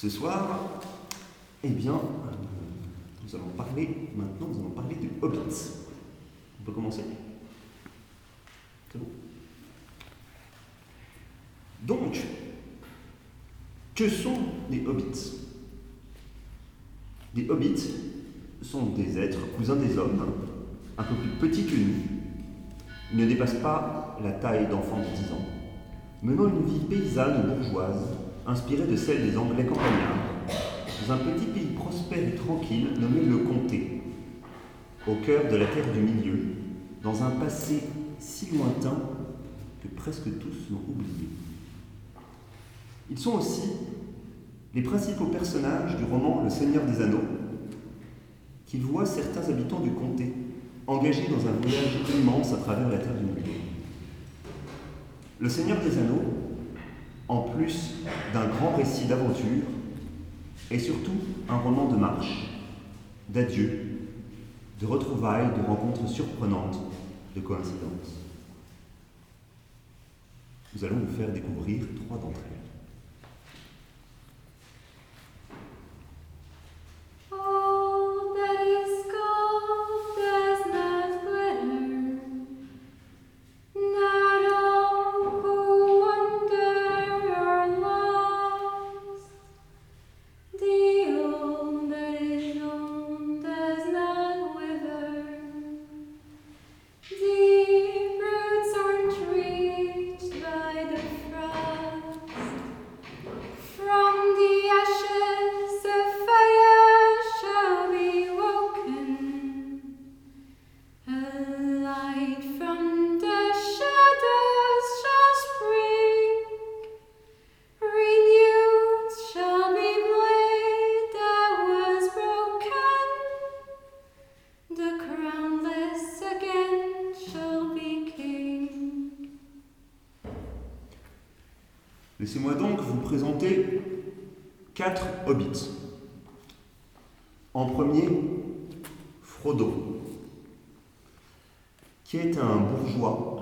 Ce soir, eh bien, euh, nous allons parler, maintenant, nous allons parler du Hobbit. On peut commencer? C'est bon? Donc, que sont les Hobbits? Les Hobbits sont des êtres cousins des hommes, un peu plus petits que nous. Ils ne dépassent pas la taille d'enfants de 10 ans, menant une vie paysanne bourgeoise, inspirée de celle des Anglais campagnards, dans un petit pays prospère et tranquille nommé le Comté, au cœur de la terre du milieu, dans un passé si lointain que presque tous l'ont oublié. Ils sont aussi les principaux personnages du roman Le Seigneur des Anneaux, qui voit certains habitants du comté engagés dans un voyage immense à travers la terre du milieu. Le Seigneur des Anneaux, en plus d'un grand récit d'aventure, est surtout un roman de marche, d'adieu, de retrouvailles, de rencontres surprenantes, de coïncidences. Nous allons vous faire découvrir trois d'entre elles.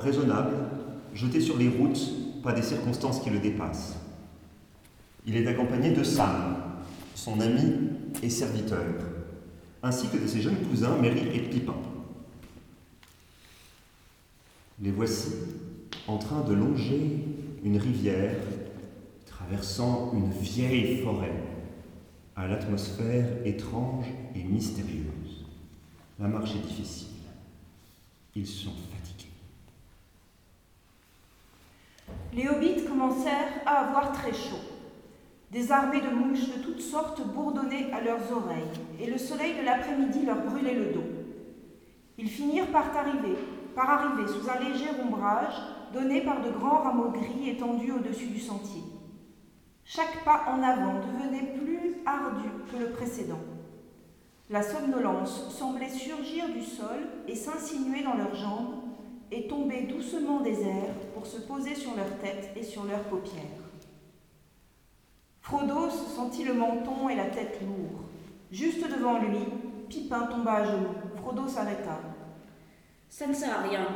Raisonnable, jeté sur les routes par des circonstances qui le dépassent. Il est accompagné de Sam, son ami et serviteur, ainsi que de ses jeunes cousins Merry et Pipin. Les voici en train de longer une rivière traversant une vieille forêt à l'atmosphère étrange et mystérieuse. La marche est difficile. Ils sont fatigués. Les hobbits commencèrent à avoir très chaud. Des armées de mouches de toutes sortes bourdonnaient à leurs oreilles, et le soleil de l'après-midi leur brûlait le dos. Ils finirent par arriver, par arriver sous un léger ombrage donné par de grands rameaux gris étendus au-dessus du sentier. Chaque pas en avant devenait plus ardu que le précédent. La somnolence semblait surgir du sol et s'insinuer dans leurs jambes et tomber doucement des airs pour se poser sur leur tête et sur leurs paupières. Frodo se sentit le menton et la tête lourds. Juste devant lui, Pipin tomba à genoux. Frodo s'arrêta. Ça ne sert à rien.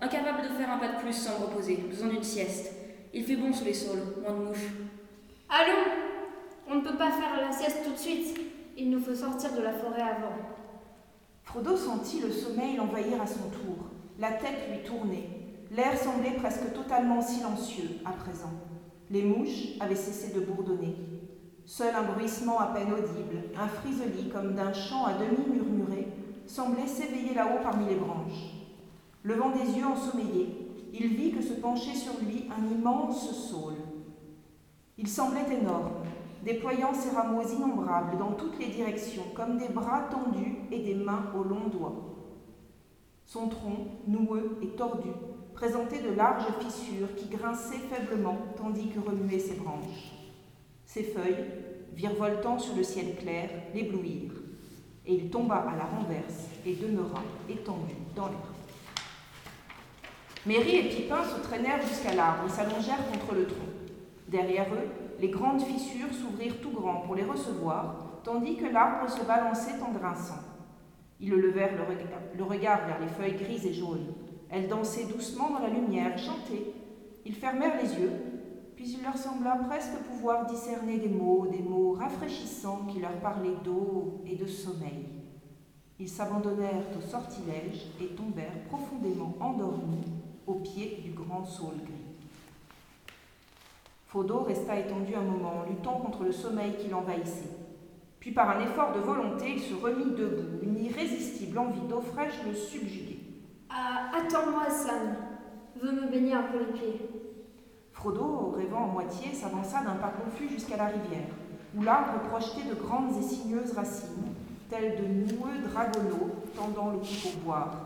Incapable de faire un pas de plus sans me reposer. Besoin d'une sieste. Il fait bon sous les saules, moins de mouches. Allons On ne peut pas faire la sieste tout de suite. Il nous faut sortir de la forêt avant. Frodo sentit le sommeil l'envahir à son tour. La tête lui tournait. L'air semblait presque totalement silencieux à présent. Les mouches avaient cessé de bourdonner. Seul un bruissement à peine audible, un friseli comme d'un chant à demi murmuré, semblait s'éveiller là-haut parmi les branches. Levant des yeux ensommeillés, il vit que se penchait sur lui un immense saule. Il semblait énorme, déployant ses rameaux innombrables dans toutes les directions, comme des bras tendus et des mains aux longs doigts. Son tronc, noueux et tordu, présentait de larges fissures qui grinçaient faiblement tandis que remuaient ses branches. Ses feuilles, virevoltant sur le ciel clair, l'éblouirent, et il tomba à la renverse et demeura étendu dans l'air. Merry et Pipin se traînèrent jusqu'à l'arbre et s'allongèrent contre le tronc. Derrière eux, les grandes fissures s'ouvrirent tout grand pour les recevoir, tandis que l'arbre se balançait en grinçant. Ils le levèrent le regard, vers les feuilles grises et jaunes. Elles dansaient doucement dans la lumière, chantaient. Ils fermèrent les yeux, puis il leur sembla presque pouvoir discerner des mots, des mots rafraîchissant qui leur parlait d'eau et de sommeil. Ils s'abandonnèrent au sortilège et tombèrent profondément endormis au pied du grand saule gris. Frodo resta étendu un moment, luttant contre le sommeil qui l'envahissait. Puis par un effort de volonté, il se remit debout. Une irrésistible envie d'eau fraîche le subjuguait. Ah, attends-moi, Sam. Veux me baigner un peu les pieds. Frodo, rêvant en moitié, s'avança d'un pas confus jusqu'à la rivière, où l'arbre projetait de grandes et sinueuses racines, telles de noueux dragolos tendant le cou pour boire.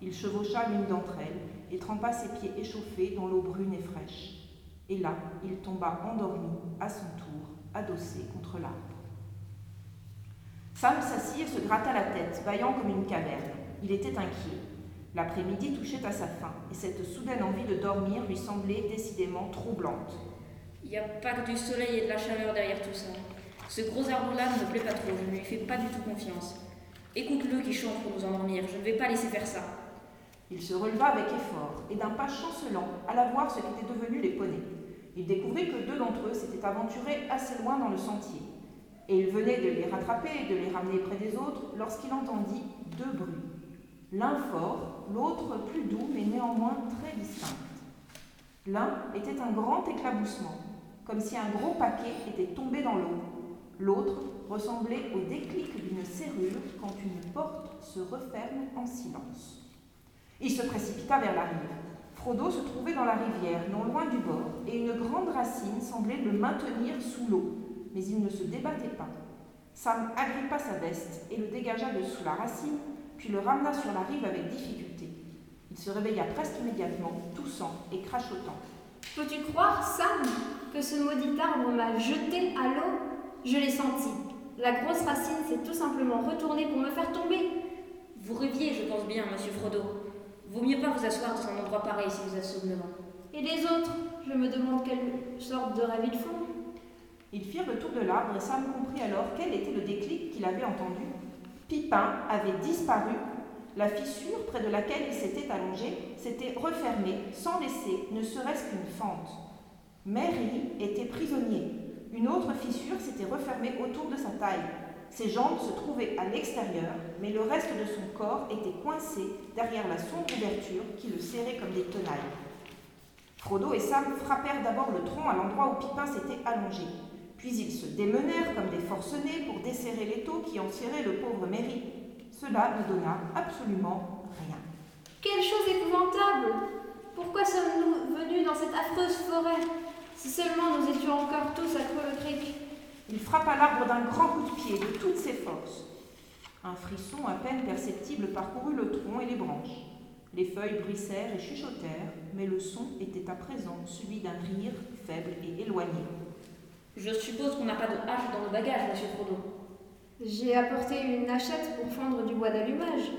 Il chevaucha l'une d'entre elles et trempa ses pieds échauffés dans l'eau brune et fraîche. Et là, il tomba endormi, à son tour, adossé contre l'arbre. Sam s'assit et se gratta la tête, vaillant comme une caverne. Il était inquiet. L'après-midi touchait à sa fin, et cette soudaine envie de dormir lui semblait décidément troublante. Il n'y a pas que du soleil et de la chaleur derrière tout ça. Ce gros arbre-là ne me plaît pas trop, je ne lui fais pas du tout confiance. Écoute-le qui chante pour nous endormir, je ne vais pas laisser faire ça. Il se releva avec effort, et d'un pas chancelant, alla voir ce qu'étaient devenus les poneys. Il découvrit que deux d'entre eux s'étaient aventurés assez loin dans le sentier, et il venait de les rattraper et de les ramener près des autres lorsqu'il entendit deux bruits l'un fort, l'autre plus doux mais néanmoins très distinct. L'un était un grand éclaboussement, comme si un gros paquet était tombé dans l'eau. L'autre ressemblait au déclic d'une serrure quand une porte se referme en silence. Il se précipita vers la rive. Frodo se trouvait dans la rivière, non loin du bord, et une grande racine semblait le maintenir sous l'eau, mais il ne se débattait pas. Sam agrippa sa veste et le dégagea de sous la racine puis le ramena sur la rive avec difficulté. Il se réveilla presque immédiatement, toussant et crachotant. Peux-tu croire, Sam, que ce maudit arbre m'a jeté à l'eau? Je l'ai senti. La grosse racine s'est tout simplement retournée pour me faire tomber. Vous rêviez, je pense bien, monsieur Frodo. Vaut mieux pas vous asseoir dans un endroit pareil si vous êtes somnolent. Et les autres? Je me demande quelle sorte de rêve ils font. Ils firent le tour de l'arbre et Sam comprit alors quel était le déclic qu'il avait entendu Pipin avait disparu, la fissure près de laquelle il s'était allongé s'était refermée sans laisser ne serait-ce qu'une fente. Mary était prisonnier. Une autre fissure s'était refermée autour de sa taille. Ses jambes se trouvaient à l'extérieur, mais le reste de son corps était coincé derrière la sombre ouverture qui le serrait comme des tenailles. Frodo et Sam frappèrent d'abord le tronc à l'endroit où Pipin s'était allongé. Puis ils se démenèrent comme des forcenés pour desserrer l'étau qui enserrait le pauvre Mary. Cela ne donna absolument rien. Quelle chose épouvantable Pourquoi sommes-nous venus dans cette affreuse forêt Si seulement nous étions encore tous à Creux le Creek. Il frappa l'arbre d'un grand coup de pied de toutes ses forces. Un frisson à peine perceptible parcourut le tronc et les branches. Les feuilles bruissèrent et chuchotèrent, mais le son était à présent celui d'un rire faible et éloigné. Je suppose qu'on n'a pas de hache dans le bagage, monsieur Frodo. J'ai apporté une hachette pour fendre du bois d'allumage.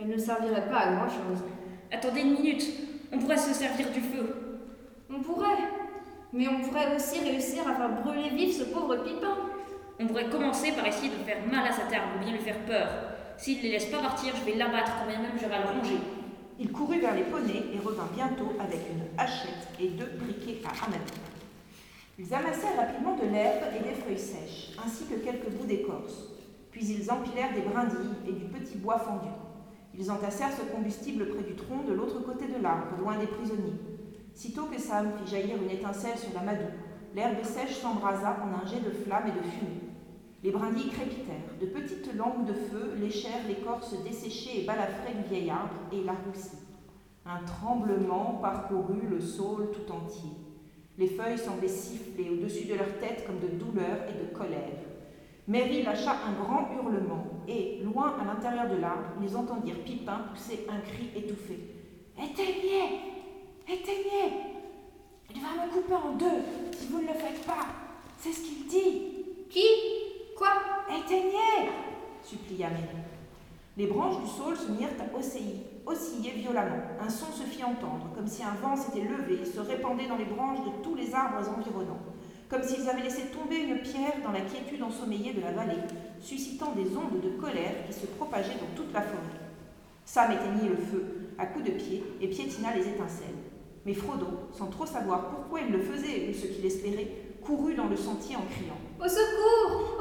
Elle ne servirait pas à grand-chose. Attendez une minute, on pourrait se servir du feu. On pourrait, mais on pourrait aussi réussir à faire brûler vif ce pauvre Pipin. On pourrait commencer par essayer de faire mal à sa terre ou bien lui faire peur. S'il ne les laisse pas partir, je vais l'abattre quand même j'aurai à le ronger. Il courut vers les poneys et revint bientôt avec une hachette et deux briquets à amateurs. Ils amassèrent rapidement de l'herbe et des feuilles sèches, ainsi que quelques bouts d'écorce. Puis ils empilèrent des brindilles et du petit bois fendu. Ils entassèrent ce combustible près du tronc de l'autre côté de l'arbre, loin des prisonniers. Sitôt que Sam fit jaillir une étincelle sur la madoue, l'herbe sèche s'embrasa en un jet de flammes et de fumée. Les brindilles crépitèrent, de petites langues de feu léchèrent l'écorce desséchée et balafrée du vieil arbre et la roussit. Un tremblement parcourut le saule tout entier. Les feuilles semblaient siffler au-dessus de leur tête comme de douleur et de colère. Mary lâcha un grand hurlement, et, loin à l'intérieur de l'arbre, ils entendirent Pipin pousser un cri étouffé. Éteignez Éteignez Il va me couper en deux si vous ne le faites pas. C'est ce qu'il dit. Qui? Quoi? Éteignez supplia Mary. Les branches du saule se mirent à osciller, osciller violemment. Un son se fit entendre, comme si un vent s'était levé et se répandait dans les branches de tous les arbres environnants, comme s'ils avaient laissé tomber une pierre dans la quiétude ensommeillée de la vallée, suscitant des ondes de colère qui se propageaient dans toute la forêt. Sam éteignit le feu à coups de pied et piétina les étincelles. Mais Frodo, sans trop savoir pourquoi il le faisait ou ce qu'il espérait, courut dans le sentier en criant Au secours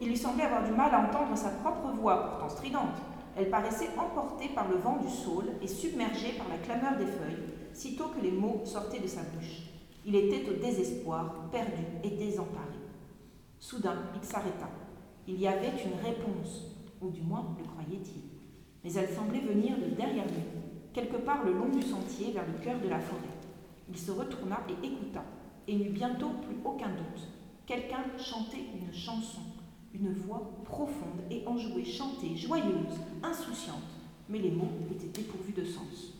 Il lui semblait avoir du mal à entendre sa propre voix, pourtant stridente. Elle paraissait emportée par le vent du saule et submergée par la clameur des feuilles, sitôt que les mots sortaient de sa bouche. Il était au désespoir, perdu et désemparé. Soudain, il s'arrêta. Il y avait une réponse, ou du moins le croyait-il. Mais elle semblait venir de derrière lui, quelque part le long du sentier vers le cœur de la forêt. Il se retourna et écouta, et n'eut bientôt plus aucun doute. Quelqu'un chantait une chanson, une voix profonde et enjouée, chantée, joyeuse, insouciante, mais les mots étaient dépourvus de sens.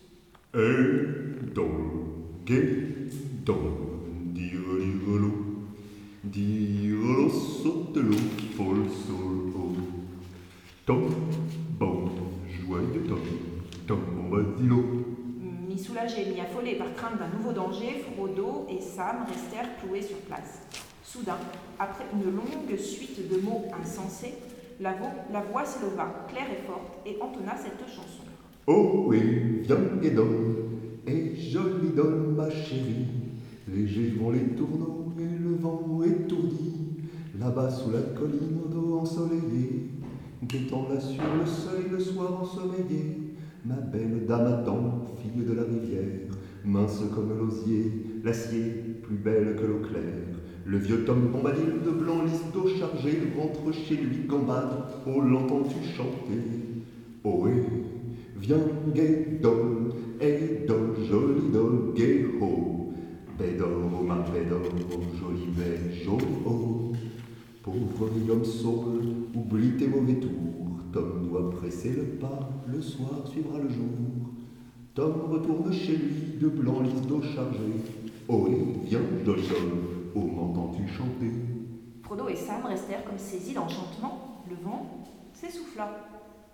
Tom bombadillo. Mi-soulagés, mi-affolés par crainte d'un nouveau danger, Frodo et Sam restèrent cloués sur place. Soudain, après une longue suite de mots insensés, la, vo- la voix s'éleva, claire et forte, et entonna cette chanson. Oh oui, viens et donne, et jolie donne ma chérie. Légers vont les tourneaux et le vent étourdi. Là-bas sous la colline au dos ensoleillé, guettant là sur le seuil le soir ensommeillé. Ma belle dame attend, fille de la rivière, mince comme l'osier, l'acier plus belle que l'eau claire. Le vieux Tom Bombadil de blanc lisse d'eau chargé rentre chez lui gambade. Oh, l'entends-tu chanter Oh oui, viens gai dol, et dol, joli dol, gai ho. Bédor, oh ma bédor, oh joli bé, joli ho. Pauvre Guillaume Saul, oublie tes mauvais tours. Tom doit presser le pas, le soir suivra le jour. Tom retourne chez lui, de blanc lisse d'eau chargé. Oh oui, viens, joli dol, chanter Frodo et Sam restèrent comme saisis d'enchantement. Le vent s'essouffla.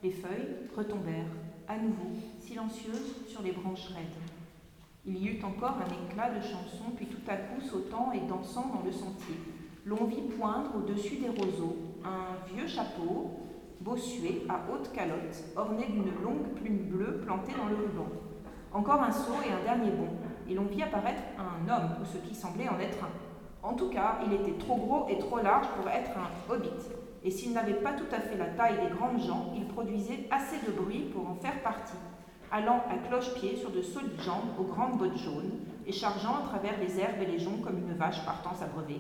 Les feuilles retombèrent, à nouveau, silencieuses sur les branches raides. Il y eut encore un éclat de chanson, puis tout à coup sautant et dansant dans le sentier. L'on vit poindre au-dessus des roseaux un vieux chapeau, bossué, à haute calotte, orné d'une longue plume bleue plantée dans le ruban. Encore un saut et un dernier bond, et l'on vit apparaître un homme, ou ce qui semblait en être un. En tout cas, il était trop gros et trop large pour être un hobbit, et s'il n'avait pas tout à fait la taille des grandes gens, il produisait assez de bruit pour en faire partie, allant à cloche-pied sur de solides jambes aux grandes bottes jaunes, et chargeant à travers les herbes et les joncs comme une vache partant s'abreuver.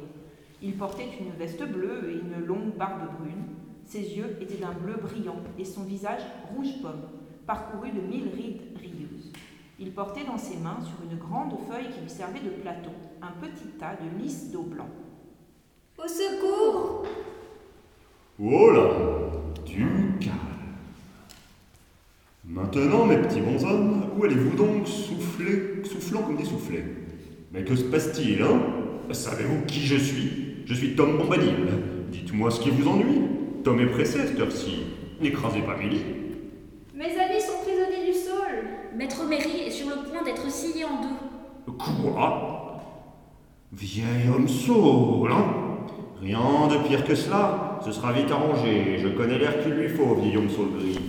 Il portait une veste bleue et une longue barbe brune. Ses yeux étaient d'un bleu brillant et son visage rouge pomme, parcouru de mille rides rieuse. Il portait dans ses mains, sur une grande feuille qui lui servait de plateau, un petit tas de lys d'eau blanc. Au secours Oh là, du calme. Maintenant, mes petits bonshommes, où allez-vous donc souffler, soufflant comme des soufflets? Mais que se passe-t-il, hein? Savez-vous qui je suis? Je suis Tom Bombadil. Dites-moi ce qui vous ennuie. Tom est pressé à cette heure-ci. N'écrasez pas Milly. Mes amis sont prisonniers du sol Maître Méry est sur le point d'être scié en deux. Quoi? Vieil homme saule, hein? Rien de pire que cela. Ce sera vite arrangé. Je connais l'air qu'il lui faut, vieil homme saule gris.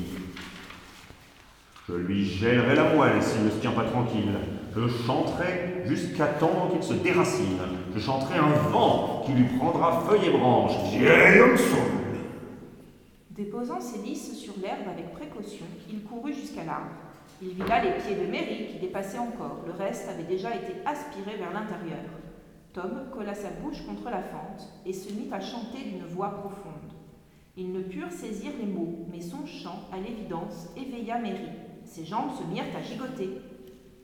Je lui gèlerai la moelle s'il ne se tient pas tranquille. Je chanterai jusqu'à temps qu'il se déracine. Je chanterai un vent qui lui prendra feuilles et branches. Vieil homme saule Déposant ses lys sur l'herbe avec précaution, il courut jusqu'à l'arbre. Il vit là les pieds de Mary qui dépassaient encore, le reste avait déjà été aspiré vers l'intérieur. Tom colla sa bouche contre la fente et se mit à chanter d'une voix profonde. Ils ne purent saisir les mots, mais son chant, à l'évidence, éveilla Mary. Ses jambes se mirent à gigoter.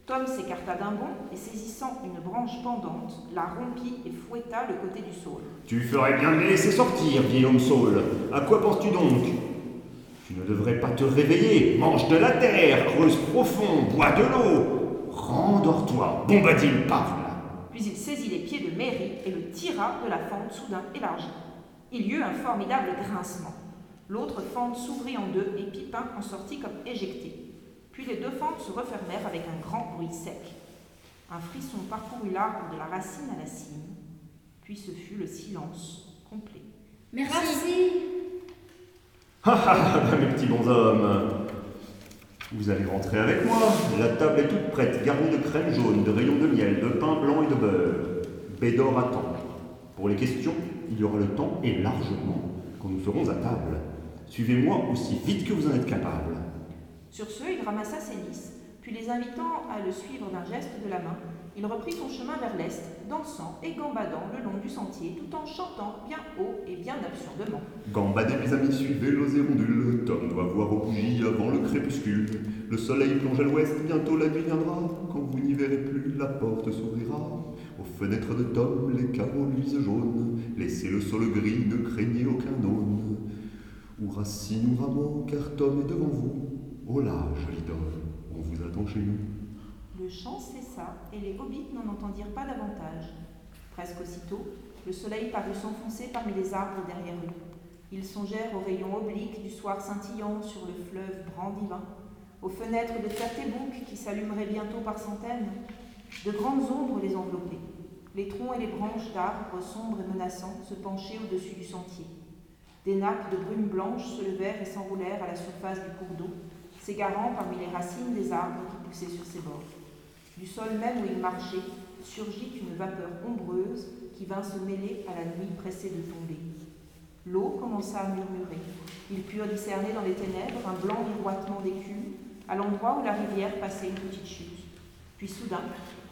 Tom s'écarta d'un bond et saisissant une branche pendante, la rompit et fouetta le côté du saule. Tu ferais bien de les laisser sortir, vieil homme saule. À quoi penses-tu donc? Tu ne devrais pas te réveiller. Mange de la terre, creuse profond, bois de l'eau. Rendors-toi, Bombadil parle. Puis il saisit les pieds de Mary et le tira de la fente soudain élargie. Il y eut un formidable grincement. L'autre fente s'ouvrit en deux et Pipin en sortit comme éjecté. Puis les deux fentes se refermèrent avec un grand bruit sec. Un frisson parcourut l'arbre de la racine à la cime. Puis ce fut le silence complet. Merci. Merci Ha ha ha, mes petits bonshommes. Vous allez rentrer avec moi. La table est toute prête, garnie de crème jaune, de rayons de miel, de pain blanc et de beurre. Bédor attend. Pour les questions, il y aura le temps et largement. quand nous serons à table. Suivez-moi aussi vite que vous en êtes capable. Sur ce, il ramassa ses lys, puis les invitant à le suivre d'un geste de la main, il reprit son chemin vers l'est, dansant et gambadant le long du sentier, tout en chantant bien haut et bien absurdement. Gambadez mes amis, suivez l'eau ondule. Tom doit voir aux bougies avant le crépuscule. Le soleil plonge à l'ouest, bientôt la nuit viendra. Quand vous n'y verrez plus, la porte s'ouvrira. Aux fenêtres de Tom, les carreaux luisent jaunes. Laissez le sol gris, ne craignez aucun aune. Ou racine ou rameau, car Tom est devant vous. Oh là, jolie Dom, on vous attend chez nous. Le chant cessa et les hobbits n'en entendirent pas davantage. Presque aussitôt, le soleil parut s'enfoncer parmi les arbres derrière eux. Ils songèrent aux rayons obliques du soir scintillant sur le fleuve brandivin, aux fenêtres de Fertébouc qui s'allumeraient bientôt par centaines. De grandes ombres les enveloppaient. Les troncs et les branches d'arbres sombres et menaçants se penchaient au-dessus du sentier. Des nappes de brume blanche se levèrent et s'enroulèrent à la surface du cours d'eau, s'égarant parmi les racines des arbres qui poussaient sur ses bords. Du sol même où il marchait surgit une vapeur ombreuse qui vint se mêler à la nuit pressée de tomber. L'eau commença à murmurer. Ils purent discerner dans les ténèbres un blanc miroitement d'écume à l'endroit où la rivière passait une petite chute. Puis soudain,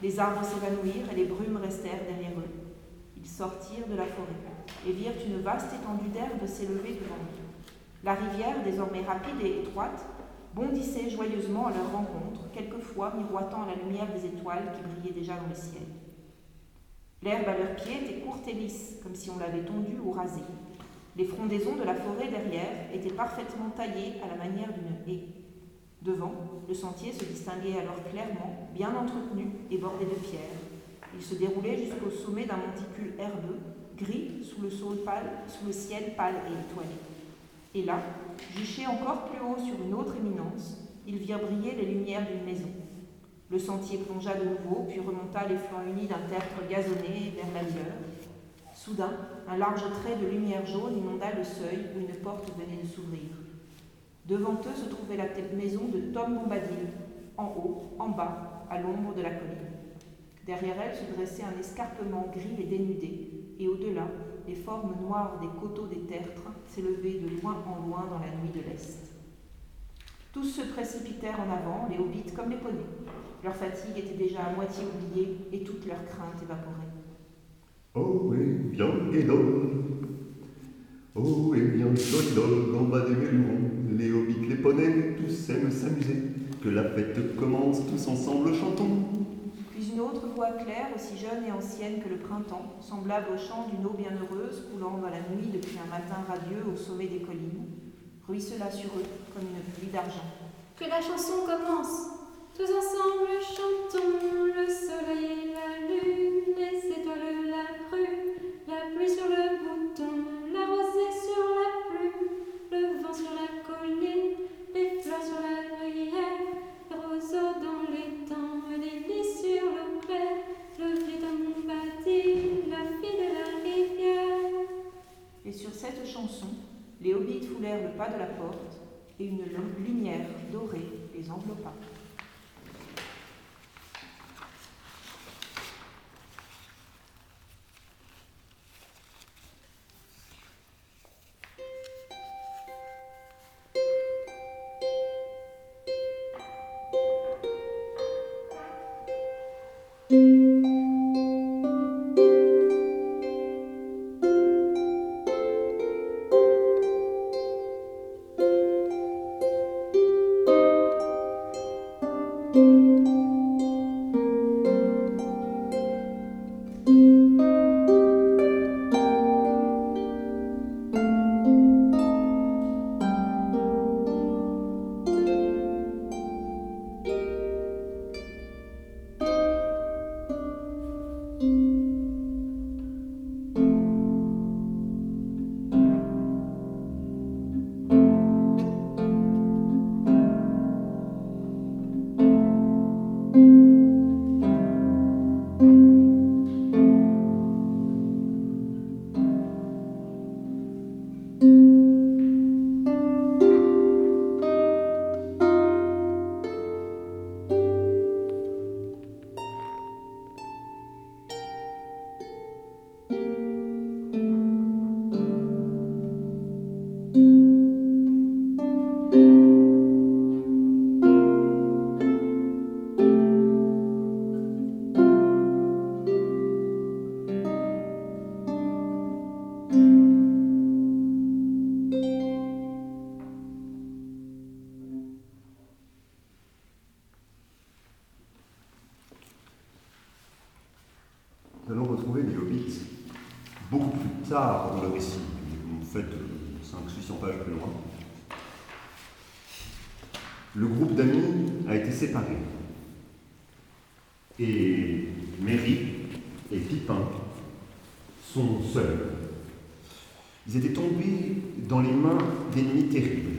les arbres s'évanouirent et les brumes restèrent derrière eux. Ils sortirent de la forêt et virent une vaste étendue d'herbe s'élever devant eux. La rivière, désormais rapide et étroite, bondissait joyeusement à leur rencontre, quelquefois miroitant à la lumière des étoiles qui brillaient déjà dans le ciel. L'herbe à leurs pieds était courte et lisse, comme si on l'avait tondue ou rasée. Les frondaisons de la forêt derrière étaient parfaitement taillées à la manière d'une haie. Devant, le sentier se distinguait alors clairement, bien entretenu et bordé de pierres. Il se déroulait jusqu'au sommet d'un monticule herbeux, gris sous le, pâle, sous le ciel pâle et étoilé. Et là, juché encore plus haut sur une autre éminence, ils virent briller les lumières d'une maison. Le sentier plongea de nouveau, puis remonta les flancs unis d'un tertre gazonné vers la lueur. Soudain, un large trait de lumière jaune inonda le seuil où une porte venait de s'ouvrir. Devant eux se trouvait la maison de Tom Bombadil, en haut, en bas, à l'ombre de la colline. Derrière elle se dressait un escarpement gris et dénudé, et au-delà, les formes noires des coteaux des tertres s'élevaient de loin en loin dans la nuit de l'Est. Tous se précipitèrent en avant, les hobbits comme les poneys. Leur fatigue était déjà à moitié oubliée et toute leur crainte évaporée. Oh, et bien, Guédon Oh, et bien, Solidol, en bas des mélurons, les hobbits, les poneys, tous aiment s'amuser. Que la fête commence, tous ensemble chantons. Puis une autre voix claire, aussi jeune et ancienne que le printemps, semblable au chant d'une eau bienheureuse coulant dans la nuit depuis un matin radieux au sommet des collines, ruissela sur eux comme une pluie d'argent. Que la chanson commence. Tous ensemble chantons le soleil la lune, les étoiles, la crue, la pluie sur le bouton, la rosée sur la plume, le vent sur la colline, les fleurs sur la bruyère, Et sur cette chanson, les hobbits foulèrent le pas de la porte, et une lumière dorée les enveloppa. Le groupe d'amis a été séparé. Et Mary et Pipin sont seuls. Ils étaient tombés dans les mains d'ennemis terribles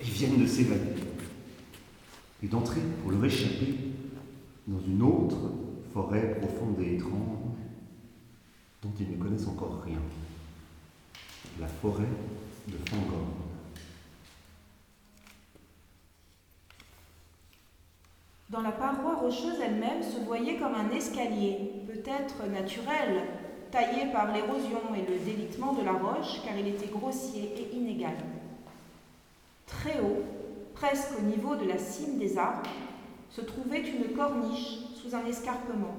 et viennent de s'évader. Et d'entrer pour leur échapper dans une autre forêt profonde et étrange dont ils ne connaissent encore rien. La forêt de Fangor. Dans paroi rocheuse elle-même se voyait comme un escalier, peut-être naturel, taillé par l'érosion et le délitement de la roche, car il était grossier et inégal. Très haut, presque au niveau de la cime des arbres, se trouvait une corniche sous un escarpement.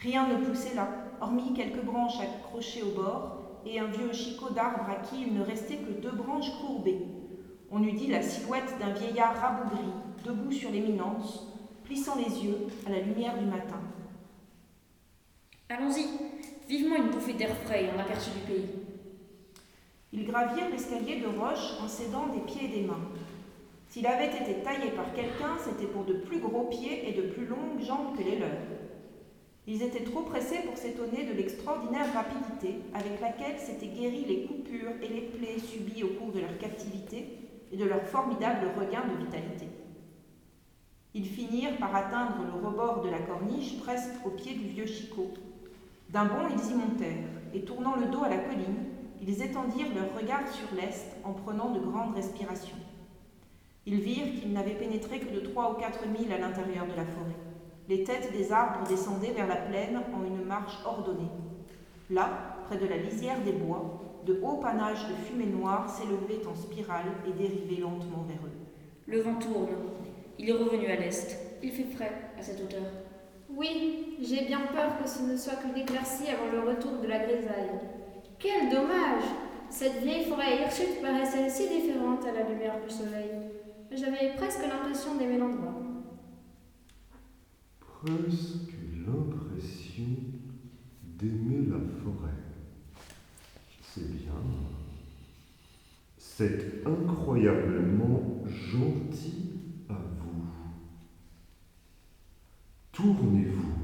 Rien ne poussait là, hormis quelques branches accrochées au bord et un vieux chicot d'arbre à qui il ne restait que deux branches courbées. On eût dit la silhouette d'un vieillard rabougri, debout sur l'éminence, plissant les yeux à la lumière du matin. Allons-y, vivement une bouffée d'air frais en aperçu du pays. Ils gravirent l'escalier de roche en s'aidant des pieds et des mains. S'il avait été taillé par quelqu'un, c'était pour de plus gros pieds et de plus longues jambes que les leurs. Ils étaient trop pressés pour s'étonner de l'extraordinaire rapidité avec laquelle s'étaient guéries les coupures et les plaies subies au cours de leur captivité et de leur formidable regain de vitalité. Ils finirent par atteindre le rebord de la corniche presque au pied du vieux chicot. D'un bond, ils y montèrent, et tournant le dos à la colline, ils étendirent leur regard sur l'est en prenant de grandes respirations. Ils virent qu'ils n'avaient pénétré que de trois ou quatre milles à l'intérieur de la forêt. Les têtes des arbres descendaient vers la plaine en une marche ordonnée. Là, près de la lisière des bois, de hauts panaches de fumée noire s'élevaient en spirale et dérivaient lentement vers eux. Le vent tourne. Il est revenu à l'est. Il fait frais à cette hauteur. Oui, j'ai bien peur que ce ne soit que d'éclaircie avant le retour de la grisaille. Quel dommage Cette vieille forêt hirsute paraissait si différente à la lumière du soleil. J'avais presque l'impression d'aimer l'endroit. Presque l'impression d'aimer la forêt. C'est bien. C'est incroyablement gentil à vous. Tournez-vous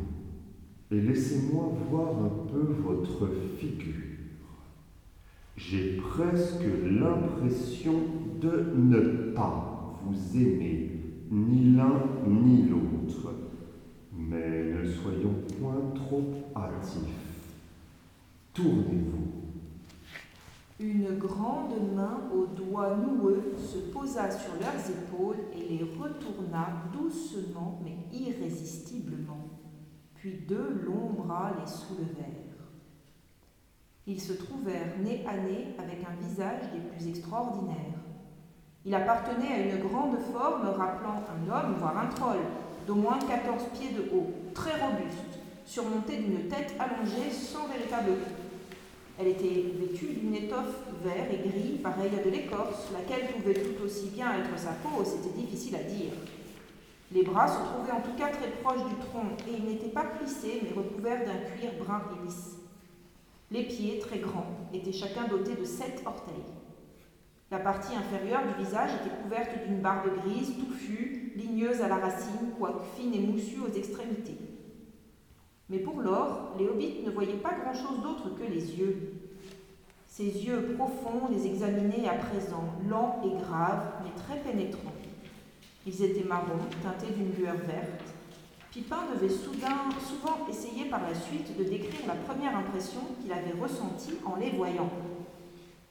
et laissez-moi voir un peu votre figure. J'ai presque l'impression de ne pas vous aimer, ni l'un ni l'autre. Mais ne soyons point trop hâtifs. Tournez-vous. Une grande main aux doigts noueux se posa sur leurs épaules et les retourna doucement mais irrésistiblement. Puis deux longs bras les soulevèrent. Ils se trouvèrent nez à nez avec un visage des plus extraordinaires. Il appartenait à une grande forme rappelant un homme, voire un troll, d'au moins 14 pieds de haut, très robuste, surmontée d'une tête allongée sans véritable. Elle était vêtue d'une étoffe vert et gris, pareille à de l'écorce, laquelle pouvait tout aussi bien être sa peau, c'était difficile à dire. Les bras se trouvaient en tout cas très proches du tronc, et ils n'étaient pas plissés, mais recouverts d'un cuir brun et lisse. Les pieds, très grands, étaient chacun dotés de sept orteils. La partie inférieure du visage était couverte d'une barbe grise, touffue, ligneuse à la racine, quoique fine et moussue aux extrémités. Mais pour l'or, les ne voyaient pas grand-chose d'autre que les yeux. Ces yeux profonds les examinaient à présent, lents et graves, mais très pénétrants. Ils étaient marrons, teintés d'une lueur verte. Pipin devait soudain, souvent essayer par la suite de décrire la première impression qu'il avait ressentie en les voyant.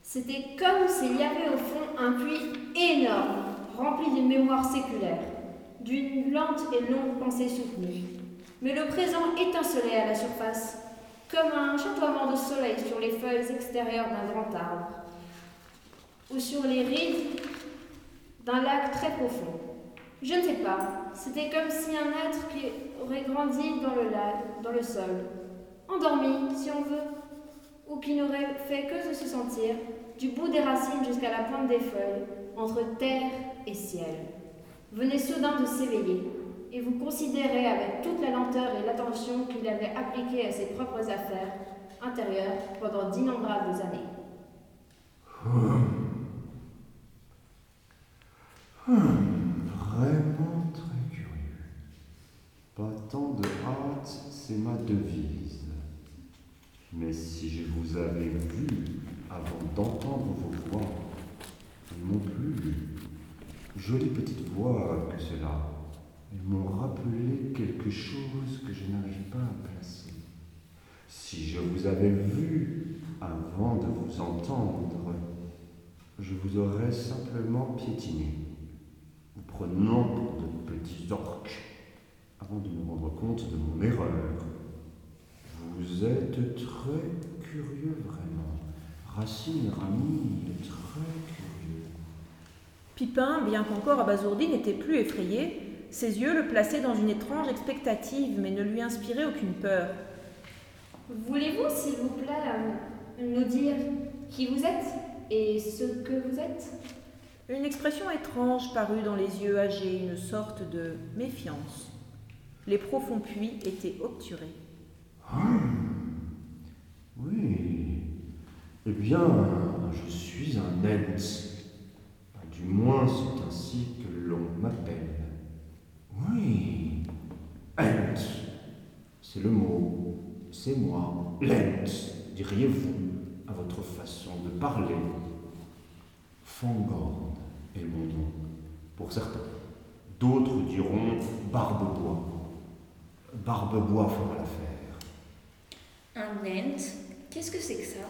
C'était comme s'il y avait au fond un puits énorme, rempli d'une mémoire séculaire, d'une lente et longue pensée soutenue. Mais le présent étincelait à la surface, comme un chatoiement de soleil sur les feuilles extérieures d'un grand arbre, ou sur les rides d'un lac très profond. Je ne sais pas, c'était comme si un être qui aurait grandi dans le lac, dans le sol, endormi, si on veut, ou qui n'aurait fait que de se sentir, du bout des racines jusqu'à la pointe des feuilles, entre terre et ciel, venait soudain de s'éveiller, et vous considérez avec toute la lenteur et l'attention qu'il avait appliquée à ses propres affaires, intérieur pendant d'innombrables années. Vraiment très curieux. Pas tant de hâte, c'est ma devise. Mais si je vous avais vu avant d'entendre vos voix, non plus, jolie petite voix que cela, elles m'ont rappelé quelque chose que je n'arrive pas à placer. Si je vous avais vu avant de vous entendre, je vous aurais simplement piétiné, vous prenant pour de petits orques, avant de me rendre compte de mon erreur. Vous êtes très curieux vraiment. Racine, Rami, très curieux. Pipin, bien qu'encore abasourdi, n'était plus effrayé. Ses yeux le plaçaient dans une étrange expectative, mais ne lui inspiraient aucune peur. Voulez-vous, s'il vous plaît, euh, nous dire qui vous êtes et ce que vous êtes? Une expression étrange parut dans les yeux âgés, une sorte de méfiance. Les profonds puits étaient obturés. Oui. Eh bien, je suis un Ent. Du moins, c'est ainsi que l'on m'appelle. Oui. Ent. C'est le mot. C'est moi. Lent, diriez-vous, à votre façon de parler. Fangorn est mon nom, pour certains. D'autres diront Barbebois. Barbebois fera l'affaire. Un ent Qu'est-ce que c'est que ça?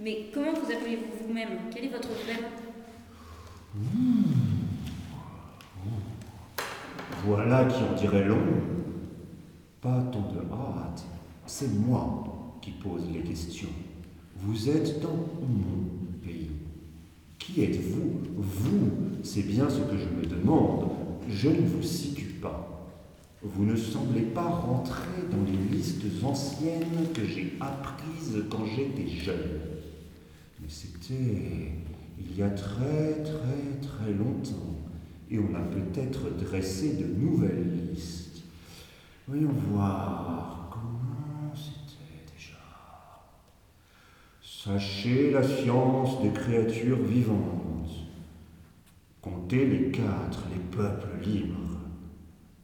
Mais comment vous appelez-vous vous-même? Quel est votre vrai nom? Voilà qui en dirait long. Pas tant de hâte, c'est moi qui pose les questions. Vous êtes dans mon pays. Qui êtes-vous? Vous, c'est bien ce que je me demande. Je ne vous situe pas. Vous ne semblez pas rentrer dans les listes anciennes que j'ai apprises quand j'étais jeune. Mais c'était il y a très très très longtemps, et on a peut-être dressé de nouvelles listes. Voyons voir comment c'était déjà. Sachez la science des créatures vivantes. Comptez les quatre, les peuples libres,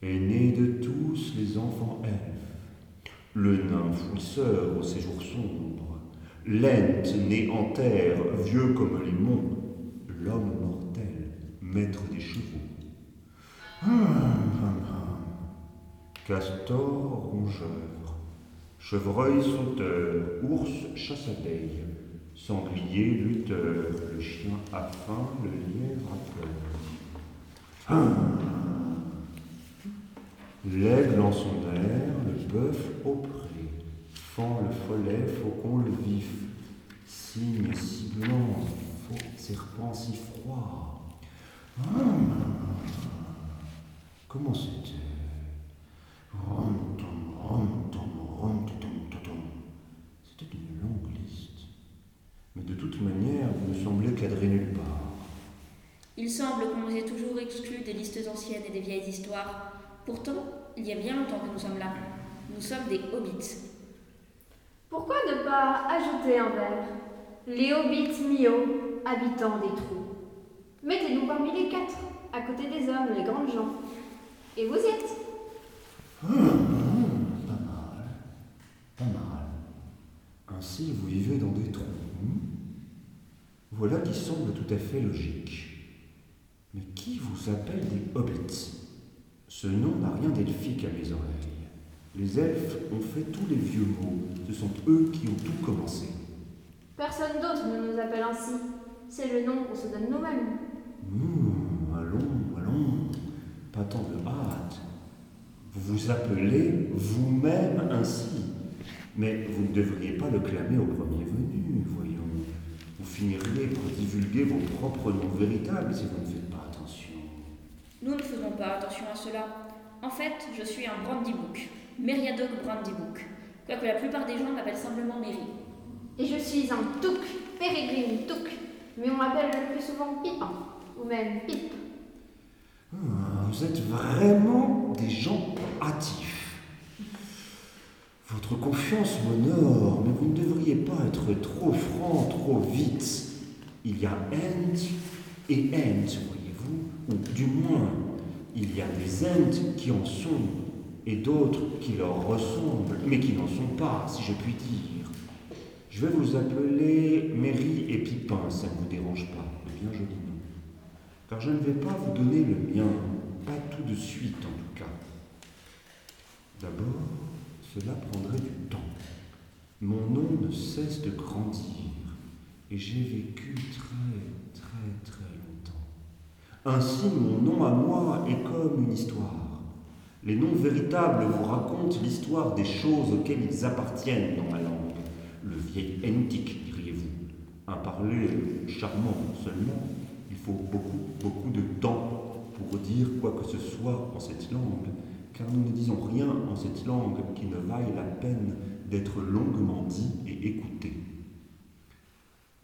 aînés de tous les enfants elfes, le nain fouisseur au séjour sombre, Lent, né en terre, vieux comme les monts, l'homme mortel, maître des chevaux. Hum, hum, hum. Castor rongeur, chevreuil sauteur, ours chasse abeille, sanglier lutteur, le chien à faim, le lièvre à peur. L'aigle en son air, le bœuf au pré, fend le follet, faucon le vif, cygne si blanc, faux serpent si froid. Hum, Comment c'était Rom, tom, rom, tom, rom, tom, tom, tom. C'était une longue liste. Mais de toute semblez cadrer nulle part. Il semble qu'on nous ait toujours exclus des listes anciennes et des vieilles histoires. Pourtant, il y a bien longtemps que nous sommes là. Nous sommes des hobbits. Pourquoi ne pas ajouter un vers Les hobbits Mio, habitants des trous. Mettez-nous parmi les quatre, à côté des hommes, les grandes gens. Et vous y êtes Hum, pas mal. Pas mal. Ainsi, vous vivez dans des trous. hum Voilà qui semble tout à fait logique. Mais qui vous appelle des hobbits? Ce nom n'a rien d'elfique à mes oreilles. Les elfes ont fait tous les vieux mots. Ce sont eux qui ont tout commencé. Personne d'autre ne nous appelle ainsi. C'est le nom qu'on se donne nous-mêmes. Hum, allons, allons. Pas tant de hâte. Vous vous appelez vous-même ainsi. Mais vous ne devriez pas le clamer au premier venu, voyons. Vous finiriez par divulguer vos propres noms véritables si vous ne faites pas attention. Nous ne faisons pas attention à cela. En fait, je suis un Brandybook, Meriadoc Brandybook. Quoique la plupart des gens m'appellent simplement Mary. Et je suis un Touk, Pérégrine Touk. Mais on m'appelle le plus souvent Pipin, ou même Pipe. Ah, Vous êtes vraiment des gens hâtifs. Votre confiance m'honore, mais vous ne devriez pas être trop franc, trop vite. Il y a Ent et Ent, voyez-vous, ou du moins, il y a des Ent qui en sont, et d'autres qui leur ressemblent, mais qui n'en sont pas, si je puis dire. Je vais vous appeler Mary et Pipin, ça ne vous dérange pas, un bien joli. Car je ne vais pas vous donner le mien, pas tout de suite en tout cas. D'abord, cela prendrait du temps. Mon nom ne cesse de grandir et j'ai vécu très, très, très longtemps. Ainsi, mon nom à moi est comme une histoire. Les noms véritables vous racontent l'histoire des choses auxquelles ils appartiennent dans ma langue. Le vieil entique, diriez-vous. Un parler charmant seulement. Il faut beaucoup, beaucoup de temps pour dire quoi que ce soit en cette langue, car nous ne disons rien en cette langue qui ne vaille la peine d'être longuement dit et écouté.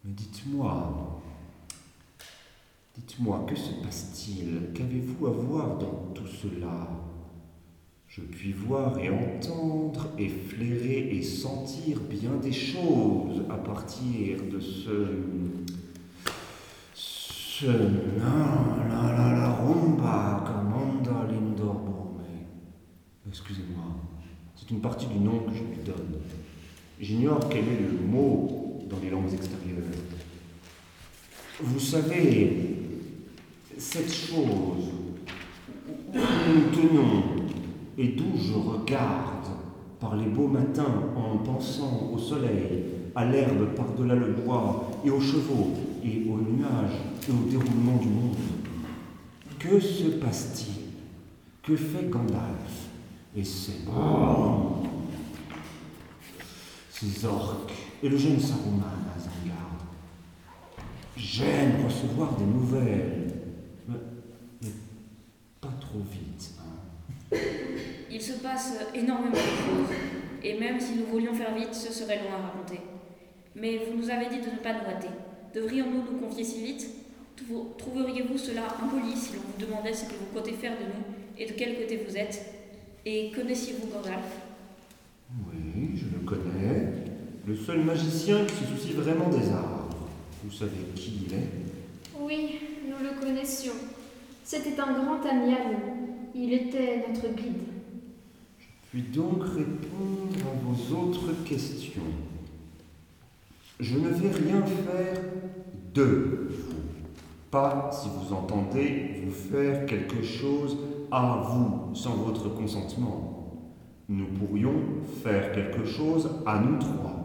Mais dites-moi, dites-moi, que se passe-t-il? Qu'avez-vous à voir dans tout cela? Je puis voir et entendre et flairer et sentir bien des choses à partir de ce... ce... non, la la la rumba l'indorborme. Excusez-moi, c'est une partie du nom que je lui donne. J'ignore quel est le mot dans les langues extérieures. Vous savez, cette chose où nous tenons et d'où je regarde par les beaux matins en pensant au soleil, à l'herbe par-delà le bois et aux chevaux et aux nuages et au déroulement du monde. Que se passe-t-il? Que fait Gandalf? Et ses ces orques et le jeune Saruman à Zangarde J'aime recevoir des nouvelles, mais, mais pas trop vite. Hein. Il se passe énormément de choses, et même si nous voulions faire vite, ce serait long à raconter. Mais vous nous avez dit de ne pas nous hâter. Devrions-nous nous confier si vite? Trou- Trouveriez-vous cela impoli si l'on vous demandait ce que vous comptez faire de nous et de quel côté vous êtes? Et connaissiez-vous Gandalf Oui, je le connais. Le seul magicien qui se soucie vraiment des arbres. Vous savez qui il est Oui, nous le connaissions. C'était un grand ami à nous. Il était notre guide. Puis donc répondre à vos autres questions. Je ne vais rien faire de vous. Pas si vous entendez vous faire quelque chose à vous sans votre consentement. Nous pourrions faire quelque chose à nous trois.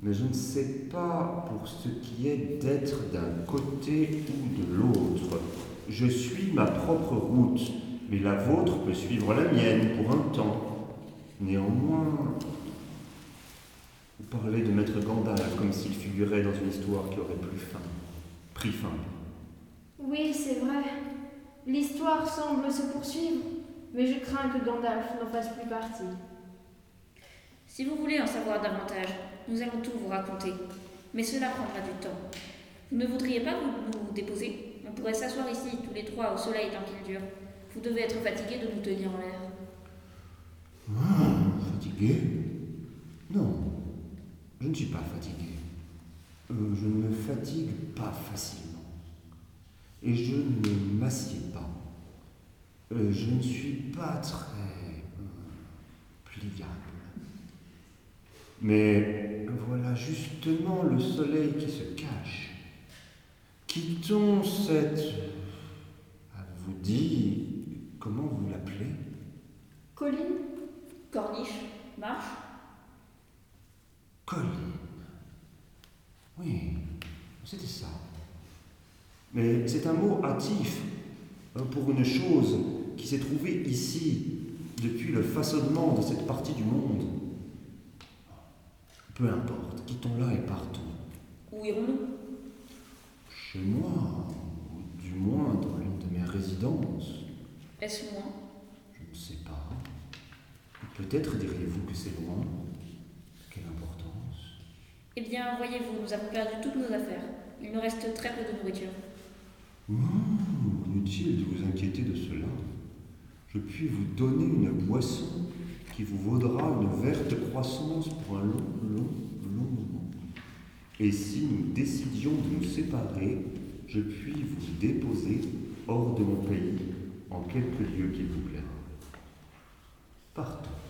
Mais je ne sais pas pour ce qui est d'être d'un côté ou de l'autre. Je suis ma propre route, mais la vôtre peut suivre la mienne pour un temps. Néanmoins, vous parlez de Maître Gandalf comme s'il figurait dans une histoire qui aurait fin, pris fin. Oui, c'est vrai. L'histoire semble se poursuivre, mais je crains que Gandalf n'en fasse plus partie. Si vous voulez en savoir davantage, nous allons tout vous raconter. Mais cela prendra du temps. Vous ne voudriez pas vous nous déposer? On pourrait s'asseoir ici, tous les trois, au soleil tant qu'il dure. Vous devez être fatigués de nous tenir en l'air. Ah, fatigué? Non, je ne suis pas fatigué. Euh, je ne me fatigue pas facilement. Et je ne m'assieds pas. Euh, je ne suis pas très euh, pliable. Mais voilà justement le soleil qui se cache. Quittons cette... Avez-vous dit comment vous l'appelez? Colline Corniche, marche Colline. Oui, c'était ça. Mais c'est un mot hâtif euh, pour une chose qui s'est trouvée ici depuis le façonnement de cette partie du monde. Peu importe, quittons-la et partons. Où irons-nous? Chez moi, ou du moins dans l'une de mes résidences. Est-ce loin? Je ne sais pas. Peut-être diriez-vous que c'est loin. Quelle importance. Eh bien, voyez-vous, nous avons perdu toutes nos affaires. Il nous reste très peu de nourriture. Mmh, inutile de vous inquiéter de cela. Je puis vous donner une boisson qui vous vaudra une verte croissance pour un long, long, long moment. Et si nous décidions de nous séparer, je puis vous déposer hors de mon pays, en quelque lieu qu'il vous plaira. Partons.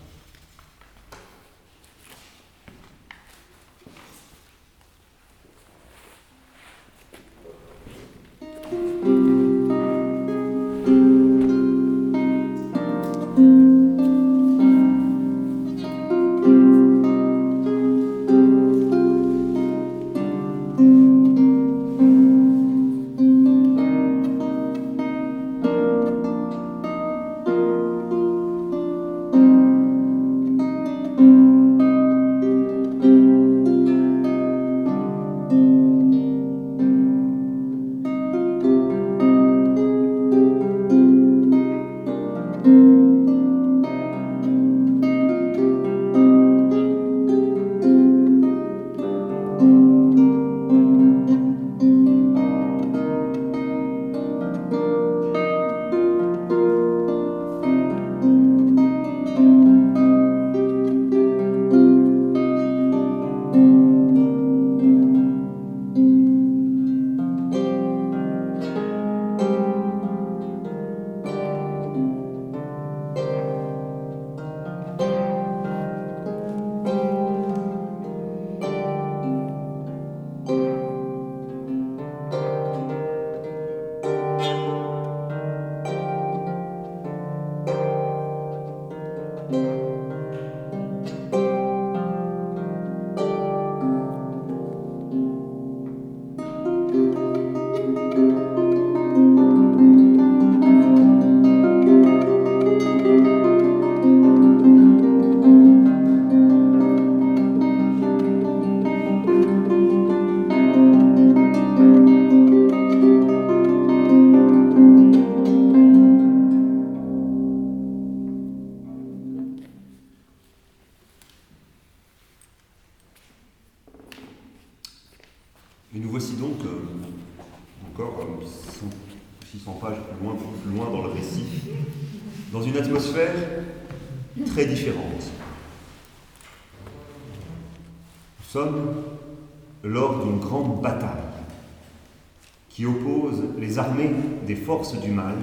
Du mal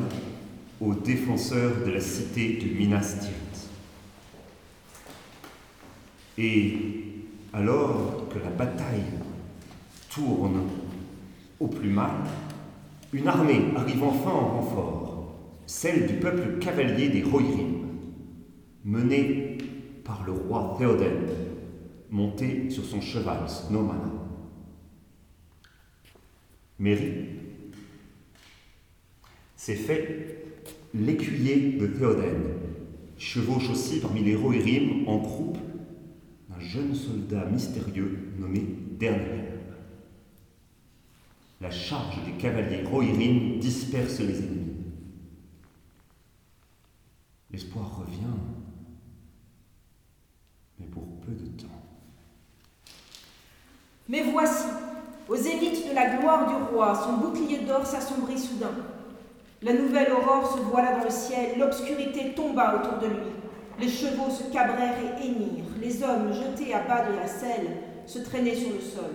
aux défenseurs de la cité de Minas Tirith. Et alors que la bataille tourne au plus mal, une armée arrive enfin en renfort, celle du peuple cavalier des Rohirrim, menée par le roi Théoden, monté sur son cheval Snowmana. Méry s'est fait l'écuyer de Théoden, chevauche aussi parmi les Rohirrim en groupe d'un jeune soldat mystérieux nommé Dernier. La charge des cavaliers Rohirrim disperse les ennemis. L'espoir revient, mais pour peu de temps. Mais voici, aux zéniths de la gloire du roi, son bouclier d'or s'assombrit soudain. La nouvelle aurore se voila dans le ciel, l'obscurité tomba autour de lui. Les chevaux se cabrèrent et hennirent, les hommes jetés à bas de la selle se traînaient sur le sol.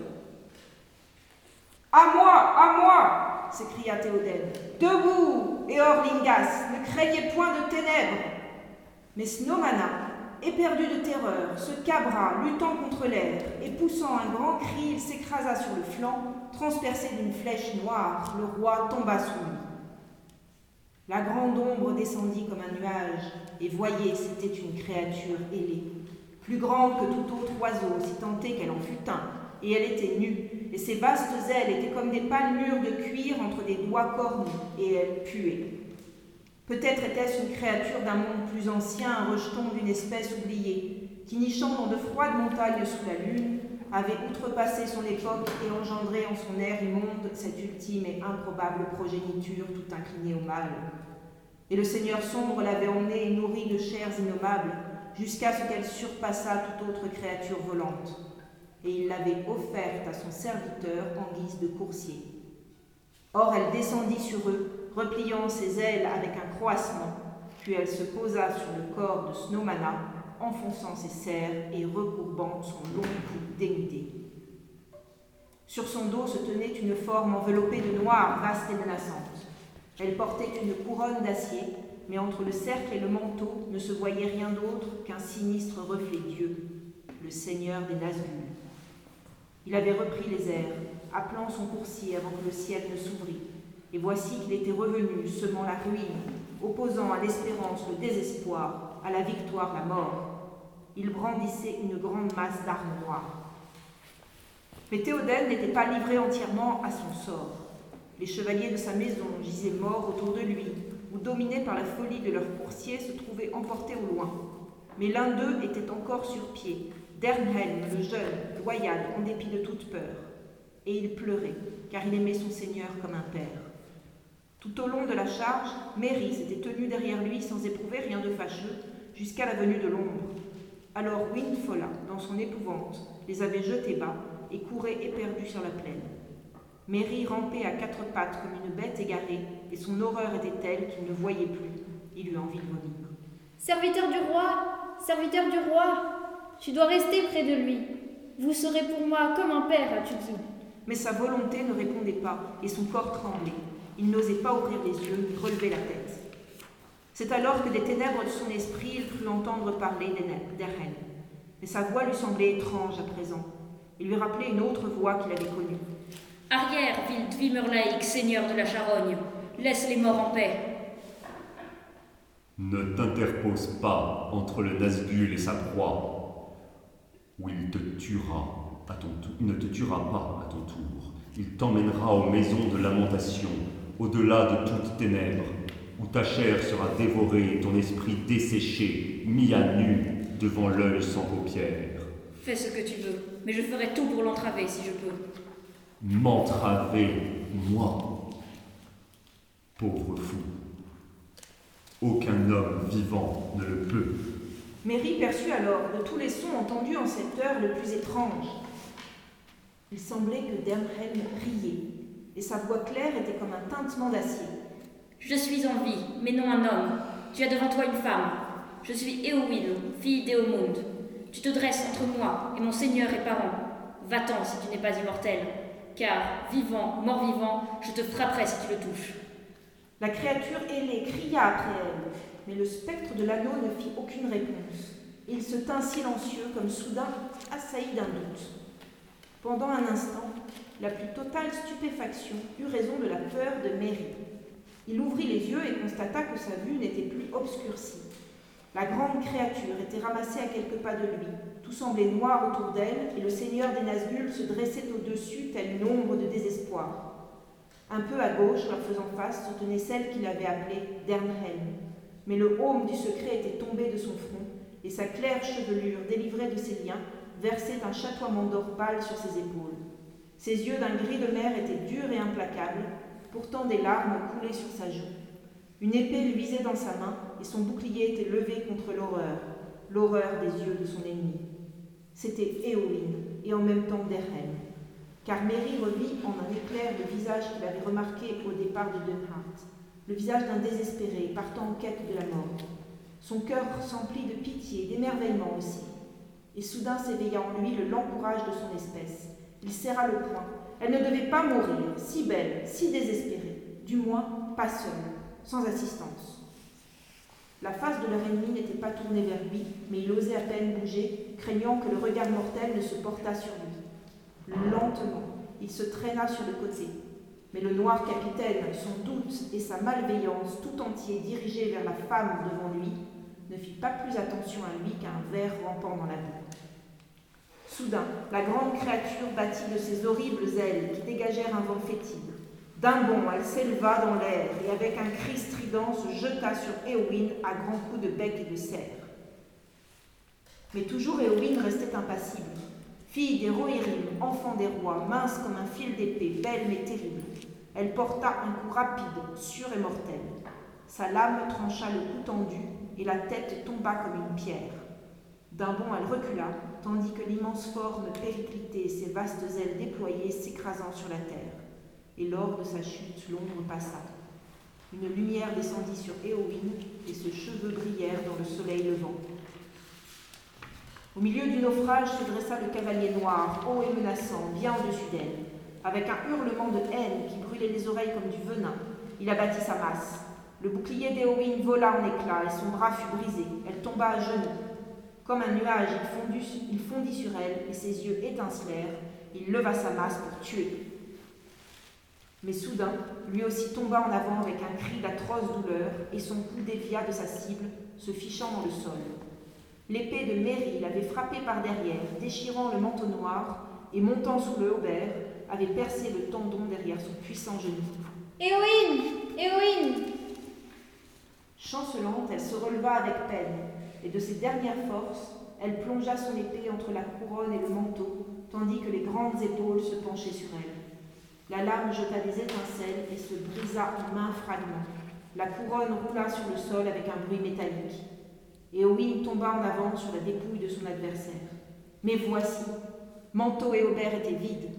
À moi, à moi s'écria Théoden. Debout, et Orlingas, ne craignez point de ténèbres. Mais Snowmana, éperdu de terreur, se cabra, luttant contre l'air, et poussant un grand cri, il s'écrasa sur le flanc, transpercé d'une flèche noire. Le roi tomba sous lui. La grande ombre descendit comme un nuage, et voyez, c'était une créature ailée, plus grande que tout autre oiseau, si est qu'elle en fût un, et elle était nue, et ses vastes ailes étaient comme des palmures de cuir entre des doigts cornus, et elle puait. Peut-être était-ce une créature d'un monde plus ancien, un rejeton d'une espèce oubliée, qui nichant dans de froides montagnes sous la lune, avait outrepassé son époque et engendré en son air immonde cette ultime et improbable progéniture tout inclinée au mal. Et le Seigneur sombre l'avait emmenée et nourrie de chairs innommables, jusqu'à ce qu'elle surpassât toute autre créature volante. Et il l'avait offerte à son serviteur en guise de coursier. Or elle descendit sur eux, repliant ses ailes avec un croissement, puis elle se posa sur le corps de Snowmana, enfonçant ses serres et recourbant son long cou dénudé. Sur son dos se tenait une forme enveloppée de noir, vaste et menaçante. Elle portait une couronne d'acier, mais entre le cercle et le manteau ne se voyait rien d'autre qu'un sinistre reflet Dieu, le Seigneur des Nazgûl. Il avait repris les airs, appelant son coursier avant que le ciel ne s'ouvrît, et voici qu'il était revenu, semant la ruine, opposant à l'espérance le désespoir, à la victoire la mort. Il brandissait une grande masse d'armes noires. Mais Théoden n'était pas livré entièrement à son sort. Les chevaliers de sa maison gisaient morts autour de lui, ou dominés par la folie de leur coursier se trouvaient emportés au loin. Mais l'un d'eux était encore sur pied, Dernhelm, le jeune, loyal, en dépit de toute peur. Et il pleurait, car il aimait son Seigneur comme un père. Tout au long de la charge, Mary s'était tenue derrière lui sans éprouver rien de fâcheux, jusqu'à la venue de l'ombre. Alors Windfolla, dans son épouvante, les avait jetés bas et courait éperdu sur la plaine. Mary rampait à quatre pattes comme une bête égarée, et son horreur était telle qu'il ne voyait plus. Il eut envie de vomir. Serviteur du roi, serviteur du roi, tu dois rester près de lui. Vous serez pour moi comme un père à Tuki. Mais sa volonté ne répondait pas, et son corps tremblait. Il n'osait pas ouvrir les yeux ni relever la tête. C'est alors que des ténèbres de son esprit, il crut entendre parler d'Eren. Mais sa voix lui semblait étrange à présent. Il lui rappelait une autre voix qu'il avait connue. Arrière, ville seigneur de la Charogne, laisse les morts en paix. Ne t'interpose pas entre le Nazgûl et sa proie, ou il te tuera à ton tour. Il ne te tuera pas à ton tour. Il t'emmènera aux maisons de lamentation, au-delà de toutes ténèbres, où ta chair sera dévorée et ton esprit desséché, mis à nu devant l'œil sans paupières. Fais ce que tu veux, mais je ferai tout pour l'entraver si je peux. M'entraver, moi, pauvre fou. Aucun homme vivant ne le peut. Mary perçut alors de tous les sons entendus en cette heure le plus étrange. Il semblait que Dernhelm riait, et sa voix claire était comme un tintement d'acier. Je suis en vie, mais non un homme. Tu as devant toi une femme. Je suis Éowyn, fille d'Éomund. Tu te dresses entre moi et mon seigneur et parent. Va-t'en si tu n'es pas immortel, car, vivant, mort-vivant, je te frapperai si tu le touches. La créature ailée cria après elle, mais le spectre de l'anneau ne fit aucune réponse. Il se tint silencieux comme soudain assailli d'un doute. Pendant un instant, la plus totale stupéfaction eut raison de la peur de Mary. Il ouvrit les yeux et constata que sa vue n'était plus obscurcie. La grande créature était ramassée à quelques pas de lui. Tout semblait noir autour d'elle, et le seigneur des Nazgûl se dressait au-dessus, telle une ombre de désespoir. Un peu à gauche, leur faisant face, se tenait celle qu'il avait appelée Dernhelm. Mais le haume du secret était tombé de son front, et sa claire chevelure, délivrée de ses liens, versait un chatoiement d'or pâle sur ses épaules. Ses yeux d'un gris de mer étaient durs et implacables, pourtant des larmes coulaient sur sa joue. Une épée lui visait dans sa main, et son bouclier était levé contre l'horreur, l'horreur des yeux de son ennemi. C'était Éowyn, et en même temps Derhelm. Car Mary revit en un éclair le visage qu'il avait remarqué au départ de Dunhart, le visage d'un désespéré partant en quête de la mort. Son cœur s'emplit de pitié, d'émerveillement aussi. Et soudain s'éveilla en lui le lent courage de son espèce. Il serra le poing. Elle ne devait pas mourir, si belle, si désespérée, du moins pas seule, sans assistance. La face de leur ennemi n'était pas tournée vers lui, mais il osait à peine bouger, craignant que le regard mortel ne se portât sur lui. Lentement, il se traîna sur le côté. Mais le noir capitaine, son doute et sa malveillance tout entier dirigés vers la femme devant lui, ne fit pas plus attention à lui qu'à un ver rampant dans la boue. Soudain, la grande créature battit de ses horribles ailes qui dégagèrent un vent fétide. D'un bond, elle s'éleva dans l'air et avec un cri strident se jeta sur Éowyn à grands coups de bec et de serre. Mais toujours Éowyn restait impassible. Fille des Rohirrim, enfant des rois, mince comme un fil d'épée, belle mais terrible, elle porta un coup rapide, sûr et mortel. Sa lame trancha le cou tendu et la tête tomba comme une pierre. D'un bond, elle recula, tandis que l'immense forme périclitée, ses vastes ailes déployées s'écrasant sur la terre. Et lors de sa chute, l'ombre passa. Une lumière descendit sur Éowyn et ses cheveux brillèrent dans le soleil levant. Au milieu du naufrage se dressa le cavalier noir, haut et menaçant, bien au-dessus d'elle. Avec un hurlement de haine qui brûlait les oreilles comme du venin, il abattit sa masse. Le bouclier d'Éowyn vola en éclats et son bras fut brisé. Elle tomba à genoux. Comme un nuage, il fondit, il fondit sur elle et ses yeux étincelèrent. Il leva sa masse pour tuer. Mais soudain, lui aussi tomba en avant avec un cri d'atroce douleur et son coup dévia de sa cible, se fichant dans le sol. L'épée de Mary l'avait frappé par derrière, déchirant le manteau noir et montant sous le haubert, avait percé le tendon derrière son puissant genou. Éowyn Éowyn Chancelante, elle se releva avec peine, et de ses dernières forces, elle plongea son épée entre la couronne et le manteau, tandis que les grandes épaules se penchaient sur elle. La lame jeta des étincelles et se brisa en maints fragments. La couronne roula sur le sol avec un bruit métallique. Et Owen tomba en avant sur la dépouille de son adversaire. Mais voici, manteau et aubert étaient vides.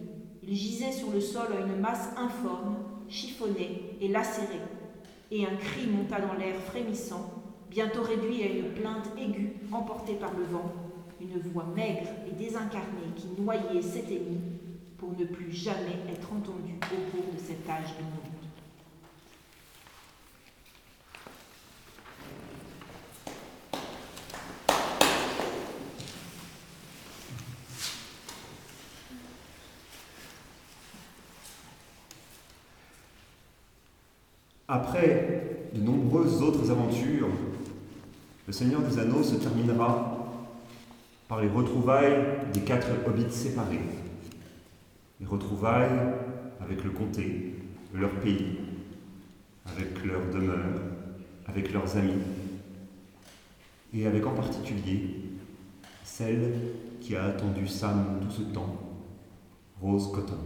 Ils gisaient sur le sol à une masse informe, chiffonnée et lacérée. Et un cri monta dans l'air frémissant, bientôt réduit à une plainte aiguë emportée par le vent, une voix maigre et désincarnée qui noyait s'éteignit pour ne plus jamais être entendue au cours de cet âge de monde. Après de nombreuses autres aventures, le Seigneur des Anneaux se terminera par les retrouvailles des quatre hobbits séparés. Les retrouvailles avec le comté, leur pays, avec leur demeure, avec leurs amis, et avec en particulier celle qui a attendu Sam tout ce temps, Rose Cotton.